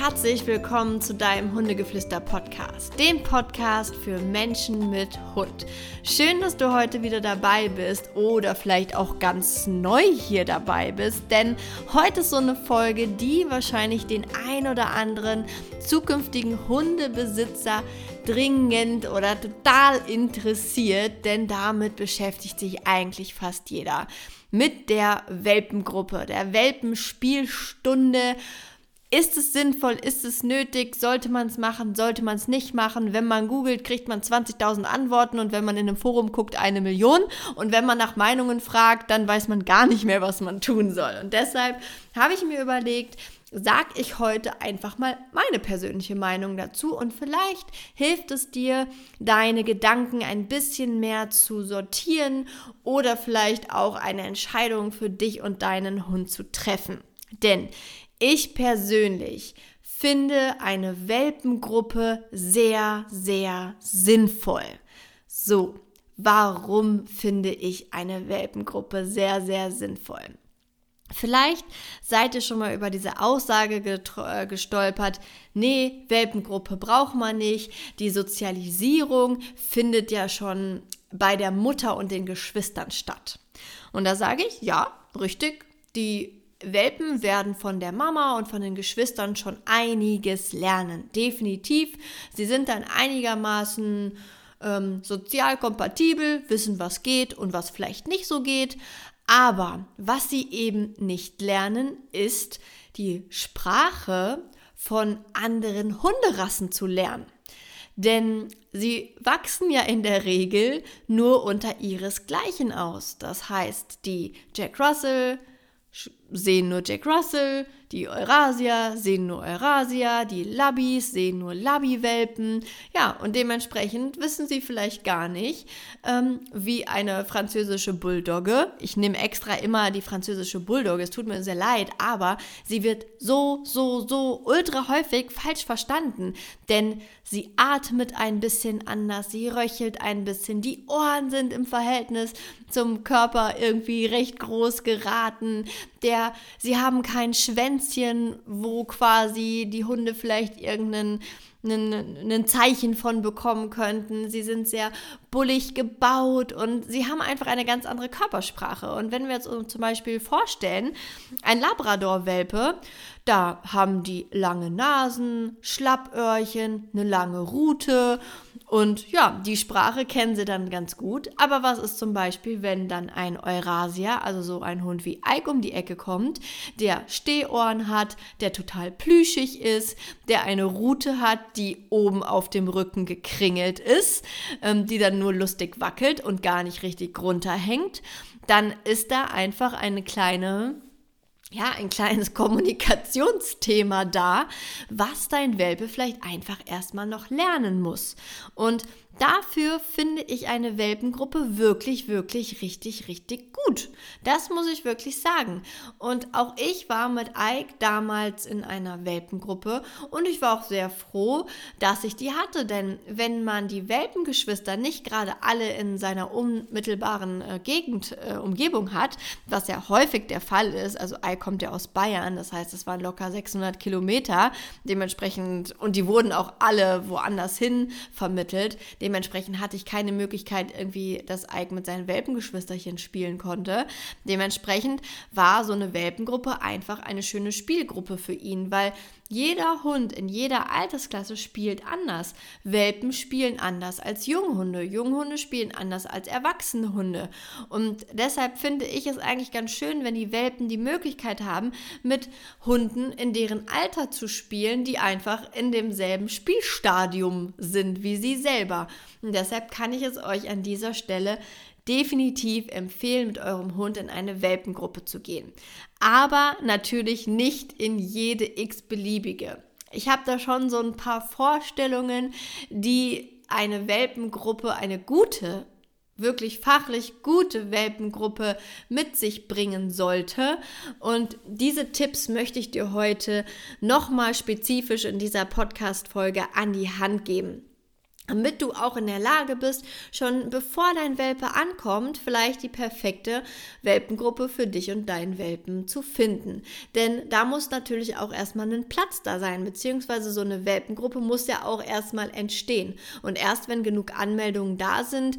herzlich willkommen zu deinem Hundegeflüster-Podcast, dem Podcast für Menschen mit Hund. Schön, dass du heute wieder dabei bist oder vielleicht auch ganz neu hier dabei bist, denn heute ist so eine Folge, die wahrscheinlich den ein oder anderen zukünftigen Hundebesitzer dringend oder total interessiert, denn damit beschäftigt sich eigentlich fast jeder. Mit der Welpengruppe, der Welpenspielstunde ist es sinnvoll? Ist es nötig? Sollte man es machen? Sollte man es nicht machen? Wenn man googelt, kriegt man 20.000 Antworten und wenn man in einem Forum guckt, eine Million. Und wenn man nach Meinungen fragt, dann weiß man gar nicht mehr, was man tun soll. Und deshalb habe ich mir überlegt, sag ich heute einfach mal meine persönliche Meinung dazu und vielleicht hilft es dir, deine Gedanken ein bisschen mehr zu sortieren oder vielleicht auch eine Entscheidung für dich und deinen Hund zu treffen. Denn ich persönlich finde eine Welpengruppe sehr, sehr sinnvoll. So, warum finde ich eine Welpengruppe sehr, sehr sinnvoll? Vielleicht seid ihr schon mal über diese Aussage äh, gestolpert, nee, Welpengruppe braucht man nicht, die Sozialisierung findet ja schon bei der Mutter und den Geschwistern statt. Und da sage ich, ja, richtig, die Welpen werden von der Mama und von den Geschwistern schon einiges lernen. Definitiv. Sie sind dann einigermaßen ähm, sozial kompatibel, wissen, was geht und was vielleicht nicht so geht. Aber was sie eben nicht lernen, ist die Sprache von anderen Hunderassen zu lernen. Denn sie wachsen ja in der Regel nur unter ihresgleichen aus. Das heißt, die Jack Russell, sehen nur Jack Russell, die Eurasia sehen nur Eurasia, die Labbys sehen nur Labby-Welpen. Ja, und dementsprechend wissen sie vielleicht gar nicht, ähm, wie eine französische Bulldogge, ich nehme extra immer die französische Bulldogge, es tut mir sehr leid, aber sie wird so, so, so ultra häufig falsch verstanden, denn sie atmet ein bisschen anders, sie röchelt ein bisschen, die Ohren sind im Verhältnis zum Körper irgendwie recht groß geraten, der, sie haben kein Schwänzchen, wo quasi die Hunde vielleicht irgendeinen ein Zeichen von bekommen könnten. Sie sind sehr bullig gebaut und sie haben einfach eine ganz andere Körpersprache. Und wenn wir jetzt uns zum Beispiel vorstellen, ein Labrador-Welpe, da haben die lange Nasen, Schlappöhrchen, eine lange Rute und ja, die Sprache kennen sie dann ganz gut. Aber was ist zum Beispiel, wenn dann ein Eurasia, also so ein Hund wie Ike um die Ecke kommt, der Stehohren hat, der total plüschig ist, der eine Rute hat, die oben auf dem Rücken gekringelt ist, ähm, die dann nur lustig wackelt und gar nicht richtig runterhängt, dann ist da einfach eine kleine ja, ein kleines Kommunikationsthema da, was dein Welpe vielleicht einfach erstmal noch lernen muss. Und Dafür finde ich eine Welpengruppe wirklich, wirklich richtig, richtig gut. Das muss ich wirklich sagen. Und auch ich war mit Ike damals in einer Welpengruppe und ich war auch sehr froh, dass ich die hatte. Denn wenn man die Welpengeschwister nicht gerade alle in seiner unmittelbaren äh, Gegend, äh, Umgebung hat, was ja häufig der Fall ist, also Ike kommt ja aus Bayern, das heißt, es waren locker 600 Kilometer, dementsprechend, und die wurden auch alle woanders hin vermittelt. Dementsprechend hatte ich keine Möglichkeit, irgendwie, dass Ike mit seinen Welpengeschwisterchen spielen konnte. Dementsprechend war so eine Welpengruppe einfach eine schöne Spielgruppe für ihn, weil jeder Hund in jeder Altersklasse spielt anders. Welpen spielen anders als Junghunde. Junghunde spielen anders als erwachsene Hunde. Und deshalb finde ich es eigentlich ganz schön, wenn die Welpen die Möglichkeit haben, mit Hunden in deren Alter zu spielen, die einfach in demselben Spielstadium sind wie sie selber. Und deshalb kann ich es euch an dieser Stelle definitiv empfehlen, mit eurem Hund in eine Welpengruppe zu gehen. Aber natürlich nicht in jede x-beliebige. Ich habe da schon so ein paar Vorstellungen, die eine Welpengruppe, eine gute, wirklich fachlich gute Welpengruppe mit sich bringen sollte. Und diese Tipps möchte ich dir heute nochmal spezifisch in dieser Podcast-Folge an die Hand geben. Damit du auch in der Lage bist, schon bevor dein Welpe ankommt, vielleicht die perfekte Welpengruppe für dich und deinen Welpen zu finden. Denn da muss natürlich auch erstmal ein Platz da sein, beziehungsweise so eine Welpengruppe muss ja auch erstmal entstehen. Und erst wenn genug Anmeldungen da sind,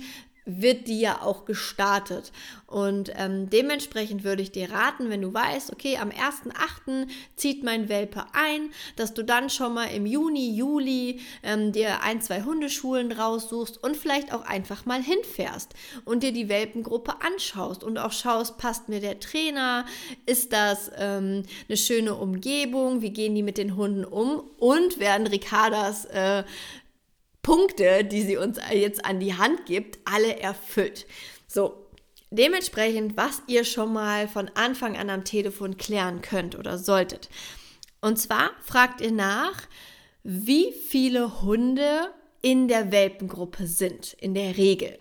wird die ja auch gestartet. Und ähm, dementsprechend würde ich dir raten, wenn du weißt, okay, am 1.8. zieht mein Welpe ein, dass du dann schon mal im Juni, Juli ähm, dir ein, zwei Hundeschulen raussuchst und vielleicht auch einfach mal hinfährst und dir die Welpengruppe anschaust und auch schaust, passt mir der Trainer, ist das ähm, eine schöne Umgebung, wie gehen die mit den Hunden um und werden Ricardas äh, Punkte, die sie uns jetzt an die Hand gibt, alle erfüllt. So, dementsprechend, was ihr schon mal von Anfang an am Telefon klären könnt oder solltet. Und zwar fragt ihr nach, wie viele Hunde in der Welpengruppe sind, in der Regel.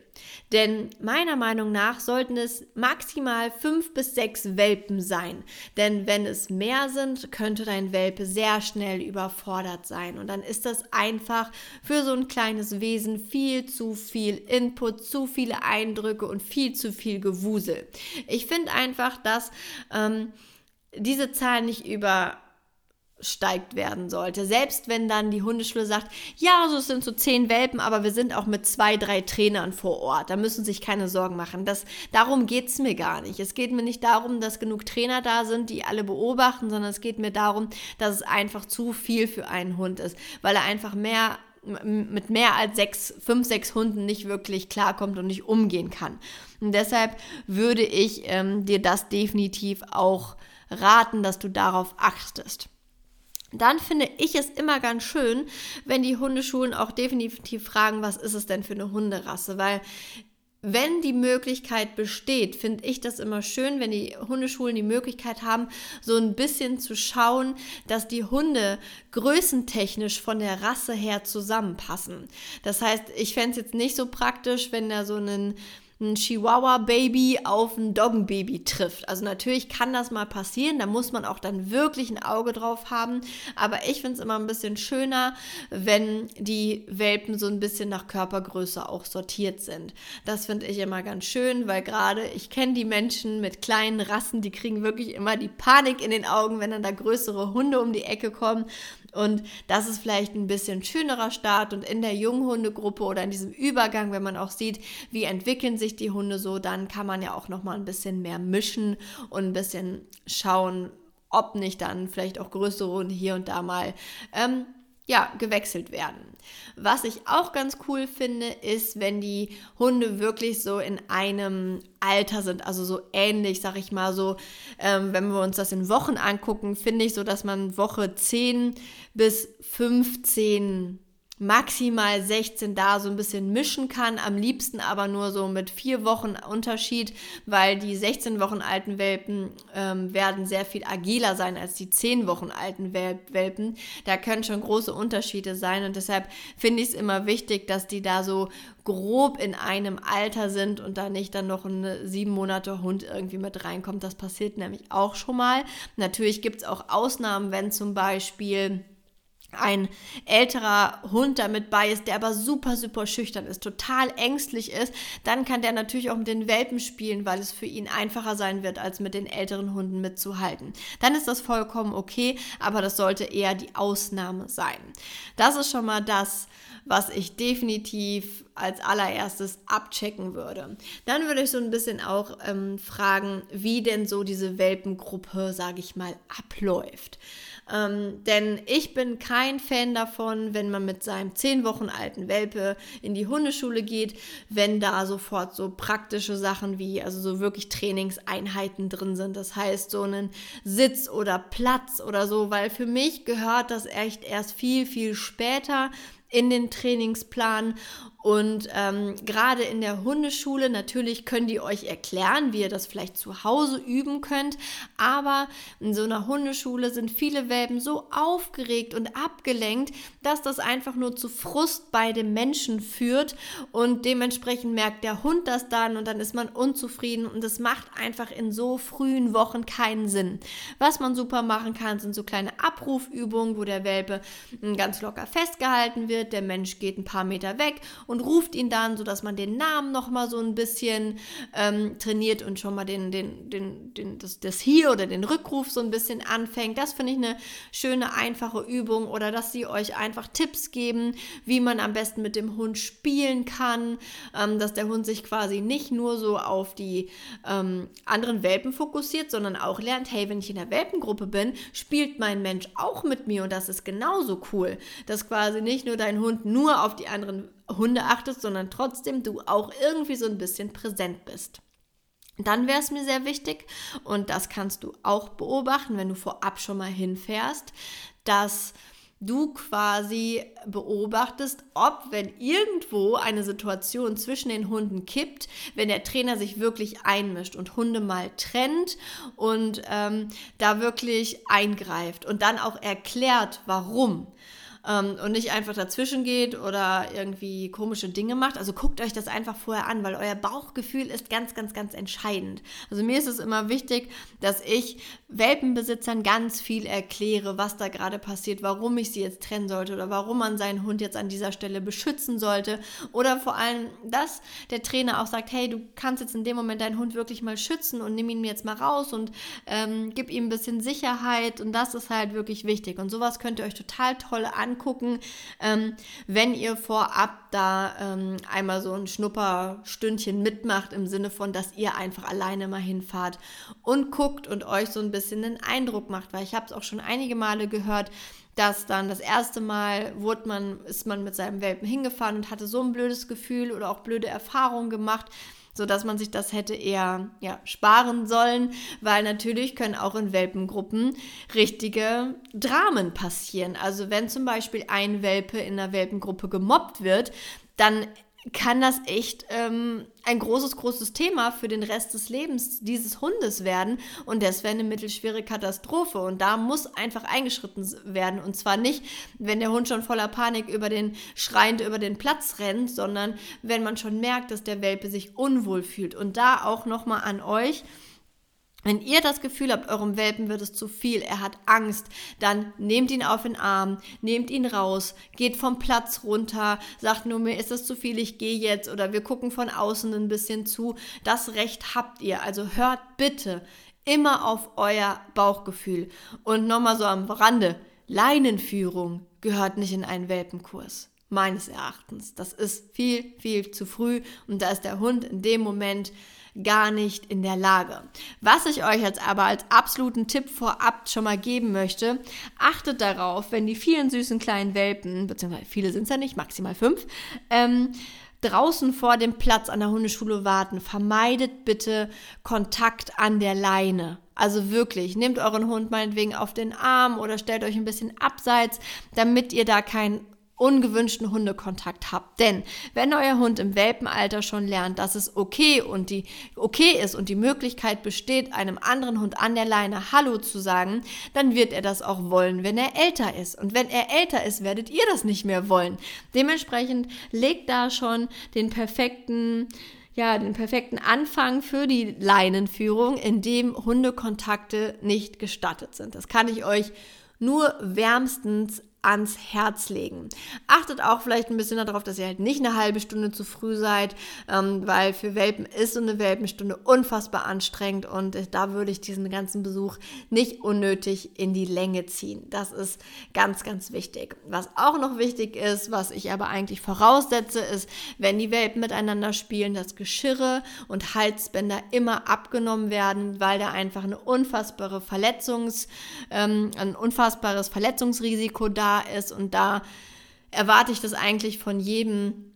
Denn meiner Meinung nach sollten es maximal fünf bis sechs Welpen sein. Denn wenn es mehr sind, könnte dein Welpe sehr schnell überfordert sein. Und dann ist das einfach für so ein kleines Wesen viel zu viel Input, zu viele Eindrücke und viel zu viel Gewusel. Ich finde einfach, dass ähm, diese Zahl nicht über steigt werden sollte. Selbst wenn dann die Hundeschule sagt, ja, so also sind so zehn Welpen, aber wir sind auch mit zwei, drei Trainern vor Ort. Da müssen sich keine Sorgen machen. Das, darum geht's mir gar nicht. Es geht mir nicht darum, dass genug Trainer da sind, die alle beobachten, sondern es geht mir darum, dass es einfach zu viel für einen Hund ist, weil er einfach mehr mit mehr als sechs, fünf, sechs Hunden nicht wirklich klarkommt und nicht umgehen kann. Und deshalb würde ich ähm, dir das definitiv auch raten, dass du darauf achtest dann finde ich es immer ganz schön, wenn die Hundeschulen auch definitiv fragen, was ist es denn für eine Hunderasse, weil wenn die Möglichkeit besteht, finde ich das immer schön, wenn die Hundeschulen die Möglichkeit haben, so ein bisschen zu schauen, dass die Hunde größentechnisch von der Rasse her zusammenpassen. Das heißt, ich fände es jetzt nicht so praktisch, wenn da so ein ein Chihuahua-Baby auf ein Doggenbaby trifft. Also natürlich kann das mal passieren, da muss man auch dann wirklich ein Auge drauf haben. Aber ich finde es immer ein bisschen schöner, wenn die Welpen so ein bisschen nach Körpergröße auch sortiert sind. Das finde ich immer ganz schön, weil gerade ich kenne die Menschen mit kleinen Rassen, die kriegen wirklich immer die Panik in den Augen, wenn dann da größere Hunde um die Ecke kommen. Und das ist vielleicht ein bisschen schönerer Start und in der Junghundegruppe oder in diesem Übergang, wenn man auch sieht, wie entwickeln sich die Hunde so, dann kann man ja auch noch mal ein bisschen mehr mischen und ein bisschen schauen, ob nicht dann vielleicht auch größere Hunde hier und da mal ähm, ja, gewechselt werden. Was ich auch ganz cool finde, ist, wenn die Hunde wirklich so in einem Alter sind, also so ähnlich, sag ich mal so, ähm, wenn wir uns das in Wochen angucken, finde ich so, dass man Woche 10 bis 15 maximal 16 da so ein bisschen mischen kann. Am liebsten aber nur so mit vier Wochen Unterschied, weil die 16 Wochen alten Welpen ähm, werden sehr viel agiler sein als die 10 Wochen alten Welpen. Da können schon große Unterschiede sein und deshalb finde ich es immer wichtig, dass die da so grob in einem Alter sind und da nicht dann noch ein sieben Monate Hund irgendwie mit reinkommt. Das passiert nämlich auch schon mal. Natürlich gibt es auch Ausnahmen, wenn zum Beispiel ein älterer Hund damit bei ist, der aber super, super schüchtern ist, total ängstlich ist, dann kann der natürlich auch mit den Welpen spielen, weil es für ihn einfacher sein wird, als mit den älteren Hunden mitzuhalten. Dann ist das vollkommen okay, aber das sollte eher die Ausnahme sein. Das ist schon mal das, was ich definitiv als allererstes abchecken würde. Dann würde ich so ein bisschen auch ähm, fragen, wie denn so diese Welpengruppe, sage ich mal, abläuft. Ähm, denn ich bin kein Fan davon, wenn man mit seinem zehn Wochen alten Welpe in die Hundeschule geht, wenn da sofort so praktische Sachen wie, also so wirklich Trainingseinheiten drin sind. Das heißt, so einen Sitz oder Platz oder so, weil für mich gehört das echt erst viel, viel später in den Trainingsplan Und ähm, gerade in der Hundeschule, natürlich können die euch erklären, wie ihr das vielleicht zu Hause üben könnt. Aber in so einer Hundeschule sind viele Welpen so aufgeregt und abgelenkt, dass das einfach nur zu Frust bei dem Menschen führt. Und dementsprechend merkt der Hund das dann und dann ist man unzufrieden. Und es macht einfach in so frühen Wochen keinen Sinn. Was man super machen kann, sind so kleine Abrufübungen, wo der Welpe ganz locker festgehalten wird. Der Mensch geht ein paar Meter weg und ruft ihn dann, sodass man den Namen noch mal so ein bisschen ähm, trainiert und schon mal den, den, den, den, das, das Hier oder den Rückruf so ein bisschen anfängt. Das finde ich eine schöne, einfache Übung oder dass sie euch einfach Tipps geben, wie man am besten mit dem Hund spielen kann, ähm, dass der Hund sich quasi nicht nur so auf die ähm, anderen Welpen fokussiert, sondern auch lernt, hey, wenn ich in der Welpengruppe bin, spielt mein Mensch auch mit mir und das ist genauso cool, dass quasi nicht nur dein Hund nur auf die anderen Hunde achtest, sondern trotzdem du auch irgendwie so ein bisschen präsent bist. Dann wäre es mir sehr wichtig, und das kannst du auch beobachten, wenn du vorab schon mal hinfährst, dass du quasi beobachtest, ob, wenn irgendwo eine Situation zwischen den Hunden kippt, wenn der Trainer sich wirklich einmischt und Hunde mal trennt und ähm, da wirklich eingreift und dann auch erklärt, warum ähm, und nicht einfach dazwischen geht oder irgendwie komische Dinge macht. Also guckt euch das einfach vorher an, weil euer Bauchgefühl ist ganz, ganz, ganz entscheidend. Also mir ist es immer wichtig, dass ich Welpenbesitzern ganz viel erkläre, was da gerade passiert, warum ich sie jetzt trennen sollte oder warum man seinen Hund jetzt an dieser Stelle beschützen sollte. Oder vor allem, dass der Trainer auch sagt, hey, du kannst jetzt in dem Moment deinen Hund wirklich mal schützen und nimm ihn jetzt mal raus und ähm, gib ihm ein bisschen Sicherheit. Und das ist halt wirklich wichtig. Und sowas könnt ihr euch total toll anschauen angucken, ähm, wenn ihr vorab da ähm, einmal so ein Schnupperstündchen mitmacht, im Sinne von, dass ihr einfach alleine mal hinfahrt und guckt und euch so ein bisschen den Eindruck macht, weil ich habe es auch schon einige Male gehört, dass dann das erste Mal wurde man, ist man mit seinem Welpen hingefahren und hatte so ein blödes Gefühl oder auch blöde Erfahrungen gemacht, so dass man sich das hätte eher ja, sparen sollen, weil natürlich können auch in Welpengruppen richtige Dramen passieren. Also wenn zum Beispiel ein Welpe in einer Welpengruppe gemobbt wird, dann kann das echt ähm, ein großes, großes Thema für den Rest des Lebens dieses Hundes werden. Und das wäre eine mittelschwere Katastrophe. Und da muss einfach eingeschritten werden. Und zwar nicht, wenn der Hund schon voller Panik über den, schreiend über den Platz rennt, sondern wenn man schon merkt, dass der Welpe sich unwohl fühlt. Und da auch nochmal an euch, wenn ihr das Gefühl habt, eurem Welpen wird es zu viel, er hat Angst, dann nehmt ihn auf den Arm, nehmt ihn raus, geht vom Platz runter, sagt nur mir ist es zu viel, ich gehe jetzt oder wir gucken von außen ein bisschen zu. Das Recht habt ihr. Also hört bitte immer auf euer Bauchgefühl. Und nochmal so am Rande, Leinenführung gehört nicht in einen Welpenkurs. Meines Erachtens. Das ist viel, viel zu früh und da ist der Hund in dem Moment gar nicht in der Lage. Was ich euch jetzt aber als absoluten Tipp vorab schon mal geben möchte, achtet darauf, wenn die vielen süßen kleinen Welpen, beziehungsweise viele sind es ja nicht, maximal fünf, ähm, draußen vor dem Platz an der Hundeschule warten, vermeidet bitte Kontakt an der Leine. Also wirklich, nehmt euren Hund meinetwegen auf den Arm oder stellt euch ein bisschen abseits, damit ihr da kein ungewünschten Hundekontakt habt. Denn wenn euer Hund im Welpenalter schon lernt, dass es okay und die okay ist und die Möglichkeit besteht, einem anderen Hund an der Leine Hallo zu sagen, dann wird er das auch wollen, wenn er älter ist. Und wenn er älter ist, werdet ihr das nicht mehr wollen. Dementsprechend legt da schon den perfekten ja, den perfekten Anfang für die Leinenführung, in dem Hundekontakte nicht gestattet sind. Das kann ich euch nur wärmstens ans Herz legen. Achtet auch vielleicht ein bisschen darauf, dass ihr halt nicht eine halbe Stunde zu früh seid, ähm, weil für Welpen ist so eine Welpenstunde unfassbar anstrengend und da würde ich diesen ganzen Besuch nicht unnötig in die Länge ziehen. Das ist ganz, ganz wichtig. Was auch noch wichtig ist, was ich aber eigentlich voraussetze, ist, wenn die Welpen miteinander spielen, dass Geschirre und Halsbänder immer abgenommen werden, weil da einfach eine unfassbare Verletzungs, ähm, ein unfassbares Verletzungsrisiko da ist. Und da erwarte ich das eigentlich von jedem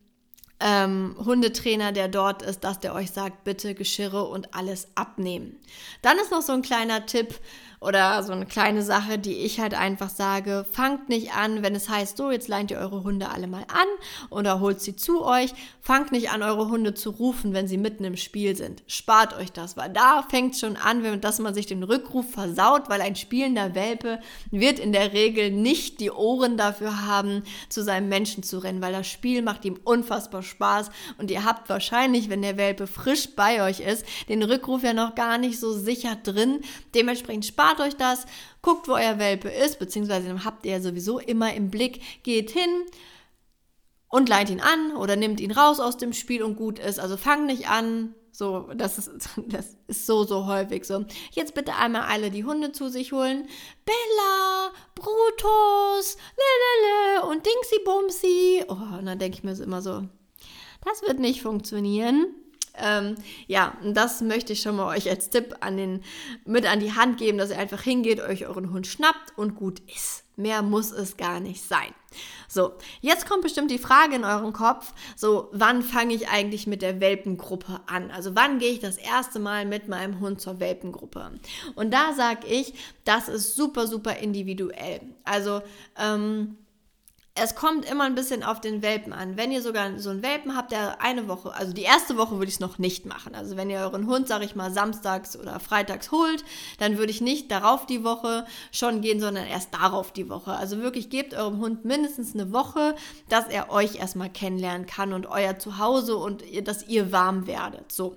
ähm, Hundetrainer, der dort ist, dass der euch sagt, bitte Geschirre und alles abnehmen. Dann ist noch so ein kleiner Tipp, oder so eine kleine Sache, die ich halt einfach sage, fangt nicht an, wenn es heißt, so, jetzt leint ihr eure Hunde alle mal an oder holt sie zu euch. Fangt nicht an, eure Hunde zu rufen, wenn sie mitten im Spiel sind. Spart euch das, weil da fängt schon an, wenn, dass man sich den Rückruf versaut, weil ein spielender Welpe wird in der Regel nicht die Ohren dafür haben, zu seinem Menschen zu rennen, weil das Spiel macht ihm unfassbar Spaß und ihr habt wahrscheinlich, wenn der Welpe frisch bei euch ist, den Rückruf ja noch gar nicht so sicher drin. Dementsprechend spart euch das, guckt, wo euer Welpe ist, beziehungsweise habt ihr sowieso immer im Blick, geht hin, und leiht ihn an oder nimmt ihn raus aus dem Spiel und gut ist. Also fang nicht an. So, das ist, das ist so, so häufig so. Jetzt bitte einmal alle die Hunde zu sich holen. Bella, Brutus, lelele und Dingsy Bumsy. Oh, und dann denke ich mir immer so, das wird nicht funktionieren. Ähm, ja, das möchte ich schon mal euch als Tipp an den, mit an die Hand geben, dass ihr einfach hingeht, euch euren Hund schnappt und gut ist. Mehr muss es gar nicht sein. So, jetzt kommt bestimmt die Frage in euren Kopf, so, wann fange ich eigentlich mit der Welpengruppe an? Also, wann gehe ich das erste Mal mit meinem Hund zur Welpengruppe? Und da sage ich, das ist super, super individuell. Also, ähm, es kommt immer ein bisschen auf den Welpen an. Wenn ihr sogar so einen Welpen habt, der eine Woche, also die erste Woche würde ich es noch nicht machen. Also wenn ihr euren Hund, sag ich mal, samstags oder freitags holt, dann würde ich nicht darauf die Woche schon gehen, sondern erst darauf die Woche. Also wirklich gebt eurem Hund mindestens eine Woche, dass er euch erstmal kennenlernen kann und euer Zuhause und dass ihr warm werdet. So.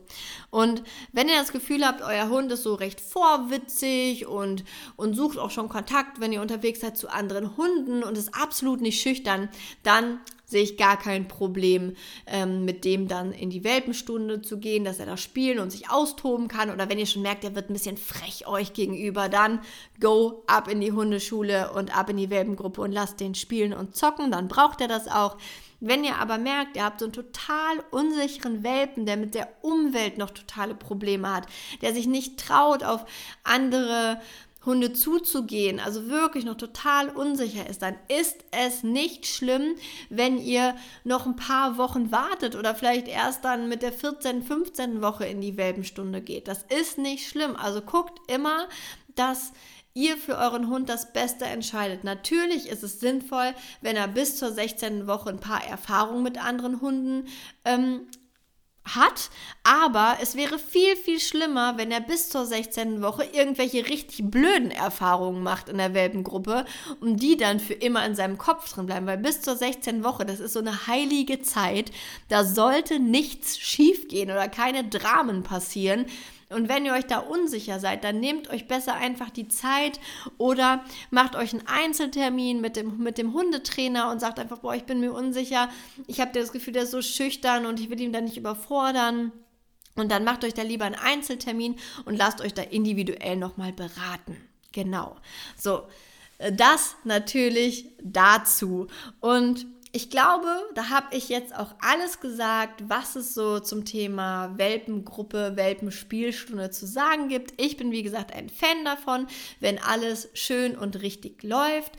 Und wenn ihr das Gefühl habt, euer Hund ist so recht vorwitzig und, und sucht auch schon Kontakt, wenn ihr unterwegs seid zu anderen Hunden und ist absolut nicht schüchtern, dann sehe ich gar kein Problem, ähm, mit dem dann in die Welpenstunde zu gehen, dass er da spielen und sich austoben kann. Oder wenn ihr schon merkt, er wird ein bisschen frech euch gegenüber, dann go ab in die Hundeschule und ab in die Welpengruppe und lasst den spielen und zocken. Dann braucht er das auch. Wenn ihr aber merkt, ihr habt so einen total unsicheren Welpen, der mit der Umwelt noch totale Probleme hat, der sich nicht traut, auf andere Hunde zuzugehen, also wirklich noch total unsicher ist, dann ist es nicht schlimm, wenn ihr noch ein paar Wochen wartet oder vielleicht erst dann mit der 14., 15. Woche in die Welpenstunde geht. Das ist nicht schlimm. Also guckt immer, dass ihr für euren Hund das Beste entscheidet. Natürlich ist es sinnvoll, wenn er bis zur 16. Woche ein paar Erfahrungen mit anderen Hunden ähm, hat, aber es wäre viel, viel schlimmer, wenn er bis zur 16. Woche irgendwelche richtig blöden Erfahrungen macht in der Welpengruppe und die dann für immer in seinem Kopf drin bleiben, weil bis zur 16. Woche, das ist so eine heilige Zeit, da sollte nichts schiefgehen oder keine Dramen passieren. Und wenn ihr euch da unsicher seid, dann nehmt euch besser einfach die Zeit oder macht euch einen Einzeltermin mit dem, mit dem Hundetrainer und sagt einfach, boah, ich bin mir unsicher, ich habe das Gefühl, der ist so schüchtern und ich will ihn da nicht überfordern. Und dann macht euch da lieber einen Einzeltermin und lasst euch da individuell nochmal beraten. Genau. So, äh, das natürlich dazu. Und ich glaube, da habe ich jetzt auch alles gesagt, was es so zum Thema Welpengruppe, Welpenspielstunde zu sagen gibt. Ich bin, wie gesagt, ein Fan davon, wenn alles schön und richtig läuft.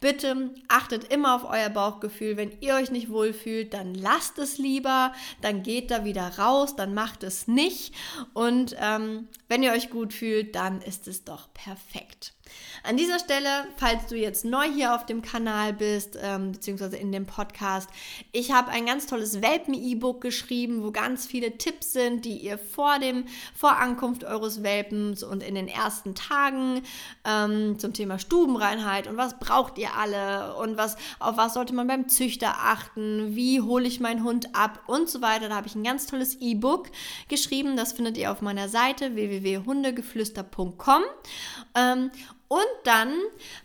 Bitte achtet immer auf euer Bauchgefühl. Wenn ihr euch nicht wohlfühlt, dann lasst es lieber, dann geht da wieder raus, dann macht es nicht. Und ähm, wenn ihr euch gut fühlt, dann ist es doch perfekt. An dieser Stelle, falls du jetzt neu hier auf dem Kanal bist, ähm, beziehungsweise in dem Podcast, ich habe ein ganz tolles Welpen-E-Book geschrieben, wo ganz viele Tipps sind, die ihr vor dem, vor Ankunft eures Welpens und in den ersten Tagen ähm, zum Thema Stubenreinheit und was braucht ihr alle und was, auf was sollte man beim Züchter achten, wie hole ich meinen Hund ab und so weiter. Da habe ich ein ganz tolles E-Book geschrieben, das findet ihr auf meiner Seite www.hundegeflüster.com. Ähm, und dann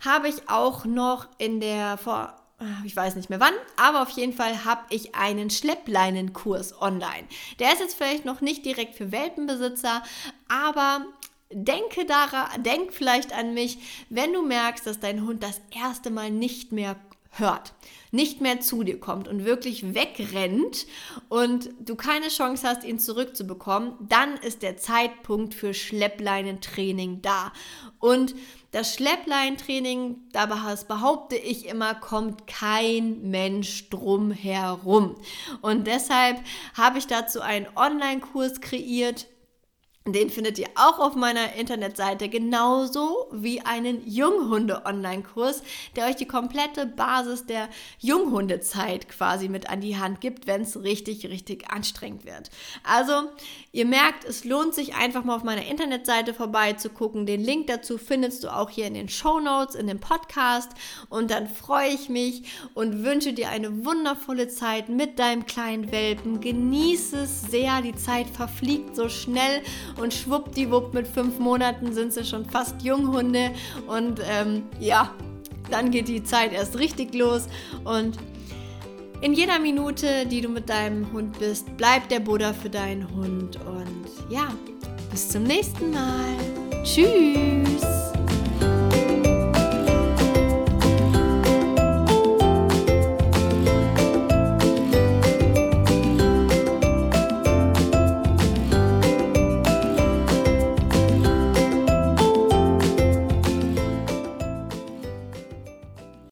habe ich auch noch in der vor ah, ich weiß nicht mehr wann, aber auf jeden Fall habe ich einen Schlepplinenkurs online. Der ist jetzt vielleicht noch nicht direkt für Welpenbesitzer, aber denke daran, denk vielleicht an mich, wenn du merkst, dass dein Hund das erste Mal nicht mehr hört, nicht mehr zu dir kommt und wirklich wegrennt und du keine Chance hast, ihn zurückzubekommen, dann ist der Zeitpunkt für Schleppleinentraining da. Und das Schleppleintraining, da behaupte ich immer, kommt kein Mensch drum herum. Und deshalb habe ich dazu einen Online-Kurs kreiert, Den findet ihr auch auf meiner Internetseite, genauso wie einen Junghunde-Online-Kurs, der euch die komplette Basis der Junghundezeit quasi mit an die Hand gibt, wenn es richtig, richtig anstrengend wird. Also, ihr merkt, es lohnt sich einfach mal auf meiner Internetseite vorbeizugucken. Den Link dazu findest du auch hier in den Show Notes, in dem Podcast. Und dann freue ich mich und wünsche dir eine wundervolle Zeit mit deinem kleinen Welpen. Genieße es sehr, die Zeit verfliegt so schnell und schwuppdiwupp mit fünf Monaten sind sie schon fast Junghunde und ähm, ja, dann geht die Zeit erst richtig los und in jeder Minute, die du mit deinem Hund bist, bleibt der Buddha für deinen Hund und ja, bis zum nächsten Mal. Tschüss!